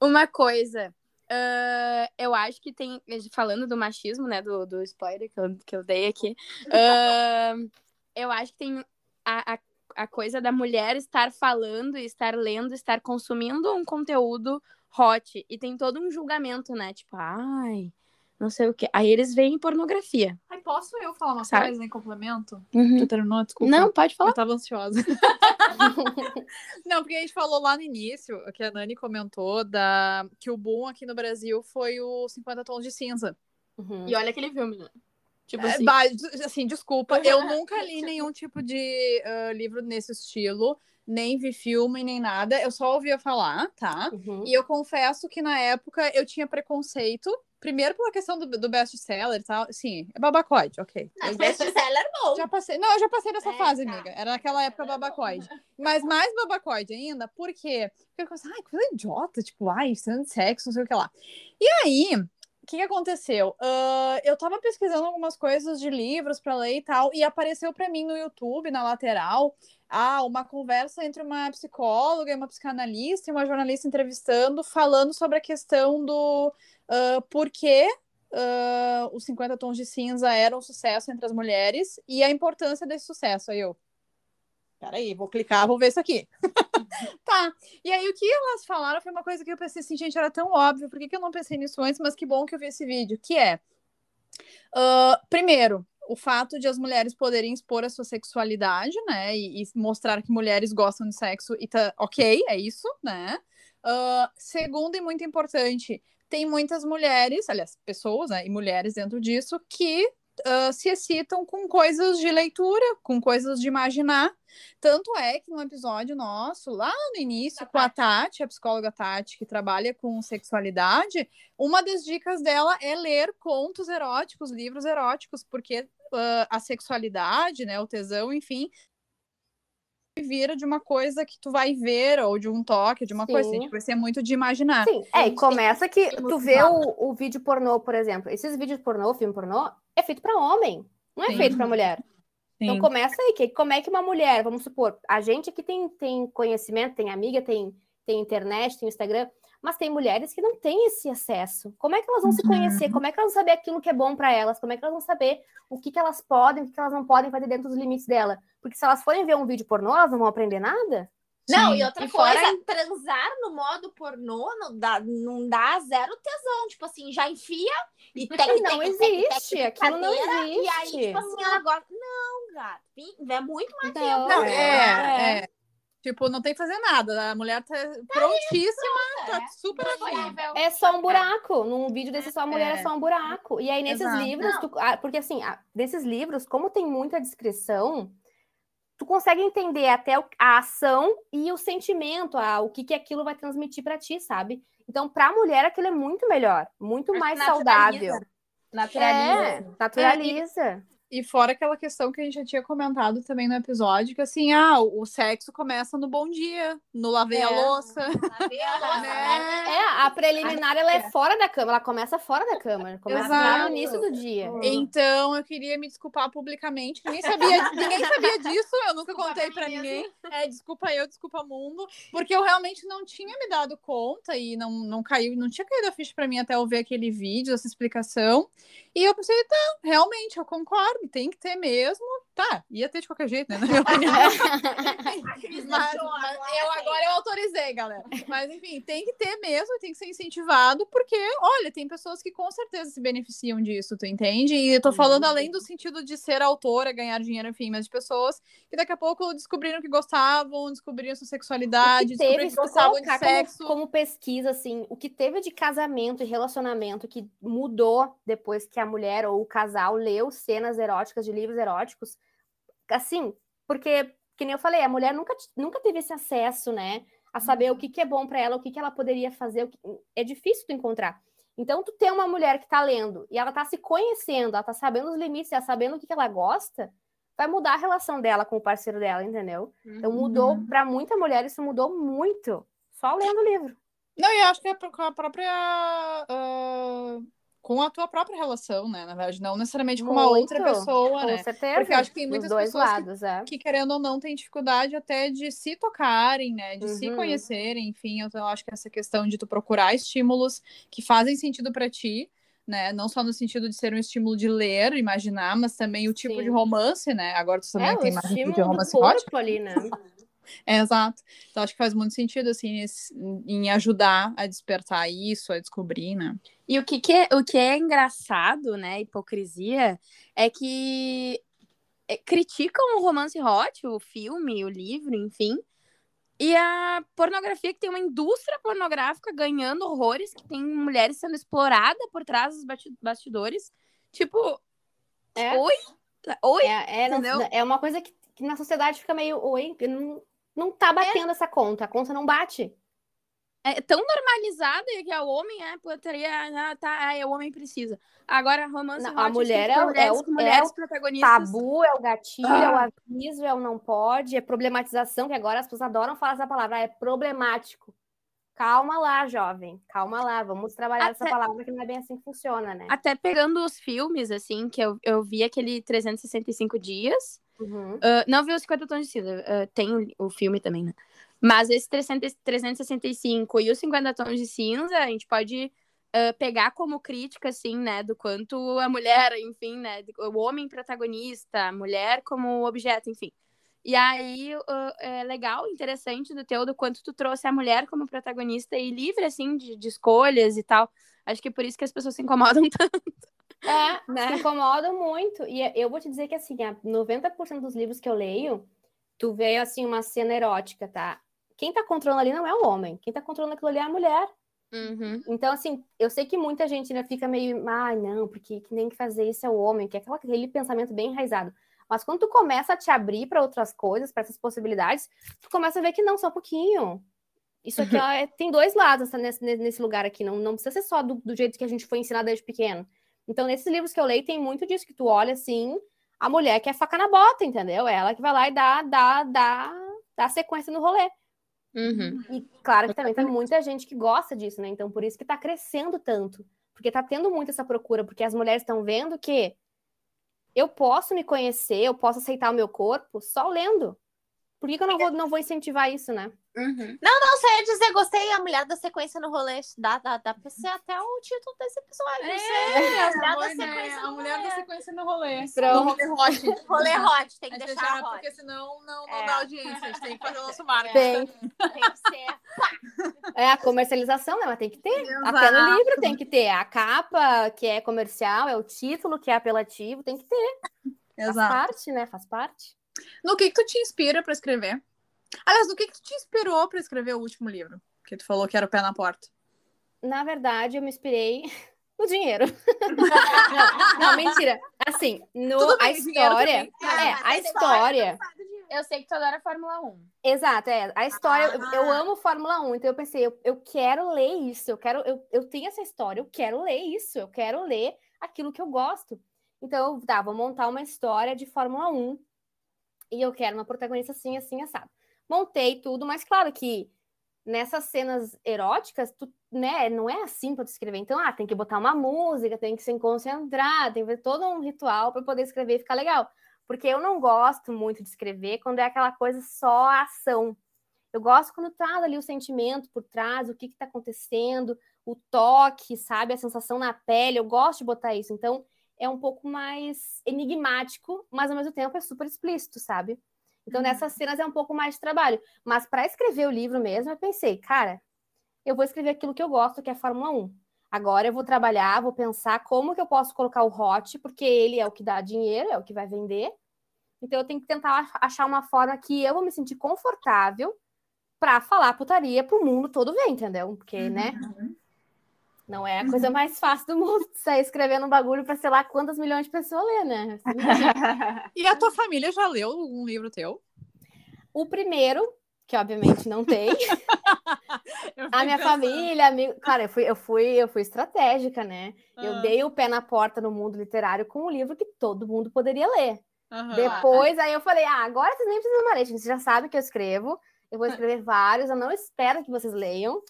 Uma coisa. uh, eu acho que tem. Falando do machismo, né? Do, do spoiler que eu, que eu dei aqui. Uh, eu acho que tem a, a, a coisa da mulher estar falando, estar lendo, estar consumindo um conteúdo hot. E tem todo um julgamento, né? Tipo, ai, não sei o quê. Aí eles veem pornografia. Ai, posso eu falar uma Sabe? coisa em complemento? Uhum. Tu terminou? Desculpa. Não, pode falar. Eu tava ansiosa. não, porque a gente falou lá no início, que a Nani comentou, da... que o boom aqui no Brasil foi o 50 Tons de Cinza. Uhum. E olha aquele filme, né? Tipo assim. É, assim, desculpa, eu nunca li nenhum tipo de uh, livro nesse estilo nem vi filme, nem nada. Eu só ouvia falar, tá? Uhum. E eu confesso que na época eu tinha preconceito. Primeiro pela questão do, do best-seller e tal. Sim, é babacoide, ok. Best-seller bom. Já passei. Não, eu já passei nessa é, fase, tá. amiga. Era naquela época babacoide. Mas mais babacoide ainda, por quê? Porque eu pensei, ai, coisa idiota, tipo, ai, sendo sexo, não sei o que lá. E aí, que, que aconteceu? Uh, eu tava pesquisando algumas coisas de livros para ler e tal, e apareceu para mim no YouTube, na lateral, ah, uma conversa entre uma psicóloga e uma psicanalista e uma jornalista entrevistando, falando sobre a questão do uh, por que uh, os 50 tons de cinza eram um sucesso entre as mulheres e a importância desse sucesso. Aí eu, peraí, vou clicar, vou ver isso aqui. tá. E aí o que elas falaram foi uma coisa que eu pensei assim, gente, era tão óbvio, por que, que eu não pensei nisso antes? Mas que bom que eu vi esse vídeo, que é, uh, primeiro, o fato de as mulheres poderem expor a sua sexualidade, né? E, e mostrar que mulheres gostam de sexo e tá ok, é isso, né? Uh, segundo e muito importante, tem muitas mulheres, aliás, pessoas, né, e mulheres dentro disso, que uh, se excitam com coisas de leitura, com coisas de imaginar. Tanto é que no episódio nosso, lá no início, com a Tati, a psicóloga Tati, que trabalha com sexualidade, uma das dicas dela é ler contos eróticos, livros eróticos, porque uh, a sexualidade, né, o tesão, enfim, vira de uma coisa que tu vai ver, ou de um toque, de uma Sim. coisa, assim, tipo, vai ser muito de imaginar. Sim, é, e começa que tu vê o, o vídeo pornô, por exemplo, esses vídeos pornô, filme pornô, é feito para homem, não é Sim. feito para mulher. Então, Sim. Então começa aí, que, como é que uma mulher, vamos supor, a gente aqui tem, tem conhecimento, tem amiga, tem, tem internet, tem Instagram, mas tem mulheres que não têm esse acesso. Como é que elas vão se conhecer? Uhum. Como é que elas vão saber aquilo que é bom para elas? Como é que elas vão saber o que, que elas podem, o que, que elas não podem fazer dentro dos limites dela? Porque se elas forem ver um vídeo pornô, elas não vão aprender nada? Não, Sim. e outra e coisa, fora... transar no modo pornô não dá, não dá zero tesão. Tipo assim, já enfia e tem Não existe, aquilo não existe. E aí, tipo assim, ela gosta. Não, gato, é muito mais não, tempo. É, é. é. Tipo, não tem que fazer nada. A mulher tá, tá prontíssima, tá é. super assim. É só um buraco. Num vídeo desse só a mulher é, é só um buraco. E aí, nesses Exato. livros, tu, ah, porque assim, desses livros, como tem muita descrição, tu consegue entender até a ação e o sentimento, a, o que, que aquilo vai transmitir para ti, sabe? Então, para a mulher, aquilo é muito melhor, muito Acho mais saudável. Naturaliza. É, naturaliza. E fora aquela questão que a gente já tinha comentado também no episódio, que assim, ah, o sexo começa no bom dia, no lavei é. a louça. Lavei a louça, né? É, a preliminar ela é fora da cama, ela começa fora da cama, começa Exato. no início do dia. Então, eu queria me desculpar publicamente, ninguém sabia, ninguém sabia disso, eu nunca desculpa contei para ninguém. É, desculpa eu, desculpa mundo, porque eu realmente não tinha me dado conta e não, não caiu, não tinha caído a ficha para mim até eu ver aquele vídeo, essa explicação. E eu pensei, tá, realmente, eu concordo, tem que ter mesmo. Tá, ia ter de qualquer jeito, né? Na minha opinião. mas, mas eu agora eu autorizei, galera. Mas enfim, tem que ter mesmo, tem que ser incentivado, porque, olha, tem pessoas que com certeza se beneficiam disso, tu entende? E eu tô falando além do sentido de ser autora, ganhar dinheiro, enfim, mas de pessoas que daqui a pouco descobriram que gostavam, descobriram sua sexualidade, descobriram que gostavam de sexo. Como, como pesquisa, assim, o que teve de casamento e relacionamento que mudou depois que a mulher ou o casal leu cenas eróticas de livros eróticos, assim, porque, que nem eu falei, a mulher nunca, nunca teve esse acesso, né? A saber uhum. o que, que é bom para ela, o que, que ela poderia fazer, que... é difícil tu encontrar. Então, tu ter uma mulher que tá lendo e ela tá se conhecendo, ela tá sabendo os limites, ela sabendo o que, que ela gosta, vai mudar a relação dela com o parceiro dela, entendeu? Então, mudou, uhum. para muita mulher, isso mudou muito, só lendo o livro. Não, e acho que é a própria uh com a tua própria relação, né? Na verdade, não necessariamente com uma outra pessoa, com né? Com certeza. Porque acho que tem muitas pessoas lados, que, é. que, querendo ou não, têm dificuldade até de se tocarem, né? De Uhum. se conhecerem, enfim. Então, eu acho que essa questão de tu procurar estímulos que fazem sentido para ti, né? Não só no sentido de ser um estímulo de ler, imaginar, mas também o tipo Sim. de romance, né? Agora tu também É, tem mais tipo de do romance erótico. corpo ali, né? É, exato. Então, acho que faz muito sentido, assim, esse- em ajudar a despertar isso, a descobrir, né? E o que, que é, o que é engraçado, né, hipocrisia, é que é, criticam o romance hot, o filme, o livro, enfim, e a pornografia, que tem uma indústria pornográfica ganhando horrores, que tem mulheres sendo exploradas por trás dos bastidores. Tipo, É. oi? Oi? É, é, é uma coisa que, que na sociedade fica meio, oi, não, não tá batendo essa conta, a conta não bate. É tão normalizada que é o homem, é, putaria, ah, tá, ah, é, o homem precisa. Agora, romance Não, a mulher é pra o- é mulheres, o- com é mulheres o protagonistas. Tabu é o gatilho, é o Ah. aviso, é o não pode, é problematização, que agora as pessoas adoram falar essa palavra, ah, é problemático. Calma lá, jovem, calma lá, vamos trabalhar essa Até- palavra que não é bem assim que funciona, né? Até pegando os filmes, assim, que eu, eu vi aquele 365 dias. Uhum. Ah, não vi os 50 tons de cinza. ah, tem o, filme também, né? Mas esse 300, 365 e os 50 tons de cinza, a gente pode ah, pegar como crítica, assim, né? Do quanto a mulher, enfim, né? O homem protagonista, a mulher como objeto, enfim. E aí, ah, é legal, interessante do teu, do quanto tu trouxe a mulher como protagonista e livre, assim, de, de escolhas e tal. Acho que é por isso que as pessoas se incomodam tanto. É, Né? se incomoda muito. E eu vou te dizer que, assim, a 90% dos livros que eu leio, tu vê, assim, uma cena erótica, tá? Quem tá controlando ali não é o homem. Quem tá controlando aquilo ali é a mulher. Uhum. Então, assim, eu sei que muita gente ainda fica meio, ai, não, porque que nem que fazer isso é o homem, que é aquela- aquele pensamento bem enraizado. Mas quando tu começa a te abrir para outras coisas, para essas possibilidades, tu começa a ver que não, só um pouquinho. Isso aqui ó, é- tem dois lados tá, nesse, nesse lugar aqui, não, não precisa ser só do, do jeito que a gente foi ensinado desde pequeno. Então, nesses livros que eu leio, tem muito disso, que tu olha assim, a mulher quer faca na bota, entendeu? É ela que vai lá e dá, dá, dá, dá sequência no rolê. Uhum. E claro que também tem muita gente que gosta disso, né? Então, por isso que tá crescendo tanto. Porque tá tendo muito essa procura, porque as mulheres estão vendo que eu posso me conhecer, eu posso aceitar o meu corpo só lendo. Por que, que eu não vou, não vou incentivar isso, né? Uhum. Não, você ia dizer, gostei, a mulher da sequência no rolê. Dá, dá, dá pra ser até o título desse episódio. É, você. a mulher da sequência A no mulher da rolê. sequência no rolê. Pronto. No rolê hot. Rolê hot, tem que A deixar já- hot. porque senão não, não É. dá audiência. A gente tem que fazer o nosso marketing. Tem. Tem que ser. É a comercialização, né? Mas tem que ter. Exato. Até no livro tem que ter. A capa, que é comercial, é o título, que é apelativo, tem que ter. Faz Exato. parte, né? Faz parte. No que, que tu te inspira pra escrever? Aliás, no que, que tu te inspirou pra escrever o último livro? Que tu falou que era o pé na porta. Na verdade, eu me inspirei no dinheiro. não, não, mentira. Assim, no, Tudo bem, a dinheiro história. É, a história. Eu sei que tu adora Fórmula 1. Exato, é. A história, eu, Ah. eu amo Fórmula 1, então eu pensei, eu, eu quero ler isso, eu quero, eu, eu tenho essa história, eu quero ler isso, eu quero ler aquilo que eu gosto. Então, eu, tá, vou montar uma história de Fórmula 1 e eu quero uma protagonista assim, assim, assado. Montei tudo, mas claro que nessas cenas eróticas, tu, né, não é assim para escrever. Então, ah, tem que botar uma música, tem que se concentrar, tem que ver todo um ritual para poder escrever e ficar legal. Porque eu não gosto muito de escrever quando é aquela coisa só ação. Eu gosto quando traz ali o sentimento por trás, o que está acontecendo, o toque, sabe? A sensação na pele. Eu gosto de botar isso. Então, é um pouco mais enigmático, mas ao mesmo tempo é super explícito, sabe? Então, nessas cenas é um pouco mais de trabalho. Mas para escrever o livro mesmo, eu pensei, cara, eu vou escrever aquilo que eu gosto, que é a Fórmula 1. Agora eu vou trabalhar, vou pensar como que eu posso colocar o hot, porque ele é o que dá dinheiro, é o que vai vender. Então eu tenho que tentar achar uma forma que eu vou me sentir confortável para falar putaria pro mundo todo ver, entendeu? Porque, né? Não é a coisa mais fácil do mundo sair escrevendo um bagulho para sei lá quantas milhões de pessoas ler, né? E a tua família já leu um livro teu? O primeiro, que obviamente não tem, a minha pensando. família, amigo, cara, eu fui, eu fui, eu fui estratégica, né? Eu Ah, dei o pé na porta no mundo literário com um livro que todo mundo poderia ler. aham. Depois, aí eu falei, ah, agora vocês nem precisam mais ler, gente, vocês já sabem que eu escrevo, eu vou escrever vários, eu não espero que vocês leiam.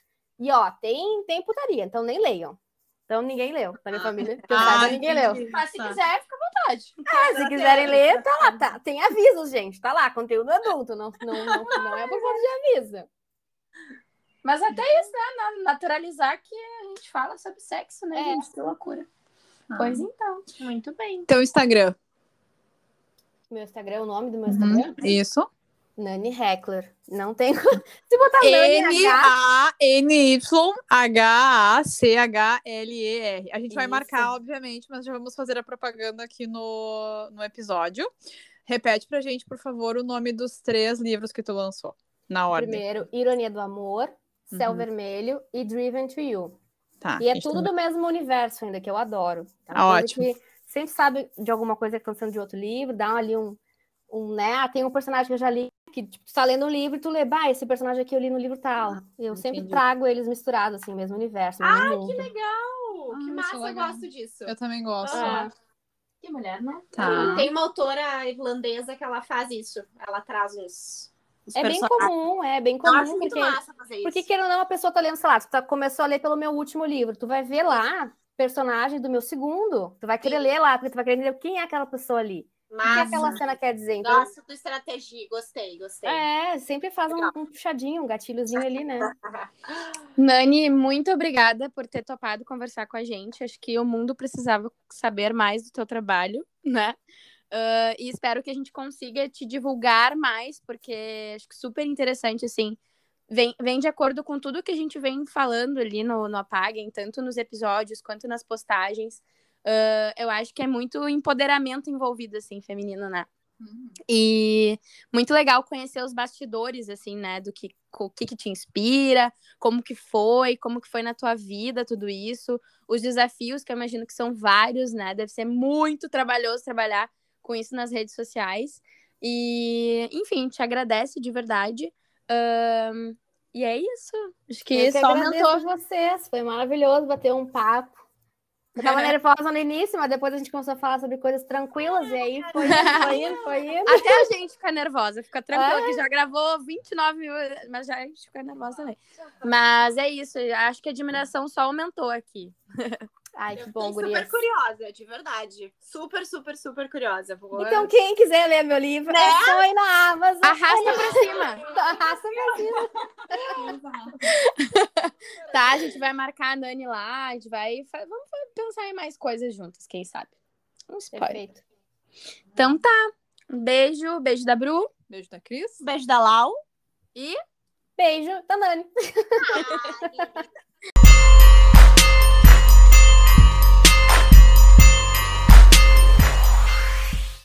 E ó, tem, tem putaria, então nem leiam. Então ninguém leu. Na minha família, saiba, ninguém leu. Mas se Tá. quiser, fica à vontade. É, se quiserem ler, tá lá. Tá. Tem avisos, gente. Tá lá, conteúdo adulto. Não, não, não, não é por falta de aviso. Mas até isso, né? na- Naturalizar que a gente fala sobre sexo, né, É. gente? Que loucura. Pois então. Muito bem. Teu Instagram. Meu Instagram, o nome do meu. Instagram? Isso. Nani Heckler. Não tem. Se botar N-A-N-Y-H-A-C-H-L-E-R. A gente vai marcar, obviamente, mas já vamos fazer a propaganda aqui no, no episódio. Repete pra gente, por favor, o nome dos três livros que tu lançou. Na ordem. primeiro, Ironia do Amor, Céu Uhum. Vermelho e Driven to You. Tá. E é tudo do mesmo universo ainda, que eu adoro. É Ah, ótimo. sempre sabe de alguma coisa que está acontecendo de outro livro, dá ali um, um, né? Ah, tem um personagem que eu já li, que tipo, tu tá lendo um livro e tu lê, bah, esse personagem aqui eu li no livro tal. Eu sempre Entendi. trago eles misturados, assim, mesmo universo. mesmo Ah, mundo. que legal! Ah, que é massa, eu legal. gosto disso. Eu também gosto. Ah. Que mulher, né? Tá. Tem uma autora irlandesa que ela faz isso. Ela traz uns, uns É bem comum, é bem Eu comum, muito porque massa fazer isso. Porque querendo ou não, a pessoa tá lendo, sei lá, tu tá, começou a ler pelo meu último livro, tu vai ver lá personagem do meu segundo, tu vai querer Sim. ler lá, porque tu vai querer entender quem é aquela pessoa ali, o que aquela cena quer dizer. Então, Gosto do estratégia, gostei, gostei. é, sempre faz um, um puxadinho, um gatilhozinho ali, né? Nani, muito obrigada por ter topado conversar com a gente. Acho que o mundo precisava saber mais do teu trabalho, né? Ah, e espero que a gente consiga te divulgar mais, porque acho que super interessante, assim. Vem, vem de acordo com tudo que a gente vem falando ali no, no Apaguem, tanto nos episódios quanto nas postagens. Ah, eu acho que é muito empoderamento envolvido, assim, feminino, né? Uhum. E muito legal conhecer os bastidores, assim, né? Do que, o que, que te inspira, como que foi, como que foi na tua vida, tudo isso. Os desafios, que eu imagino que são vários, né? Deve ser muito trabalhoso trabalhar com isso nas redes sociais. E, enfim, te agradece de verdade. Ahn, e é isso. Acho que, Eu que só agradeço aumentou. vocês, foi maravilhoso bater um papo. Eu tava nervosa no início, mas depois a gente começou a falar sobre coisas tranquilas, e aí foi indo, foi indo, foi indo. Até a gente fica nervosa, fica tranquila, que já gravou 29 mil, mas já a gente fica nervosa também. Mas é isso, acho que a admiração só aumentou aqui. Ai, que Eu bom, gurias. super curiosa, de verdade. Super, super, super curiosa. Vou... Então, quem quiser ler meu livro, é só ir na Amazon. Arrasta pra cima. Arrasta pra cima. Tá, a gente vai marcar a Nani lá, a gente vai. Vamos pensar em mais coisas juntas, quem sabe? Um spoiler. Perfeito. Então tá. Um beijo, beijo da Bru. Beijo da Cris. Beijo da Lau. E Beijo, da Nani. Ai,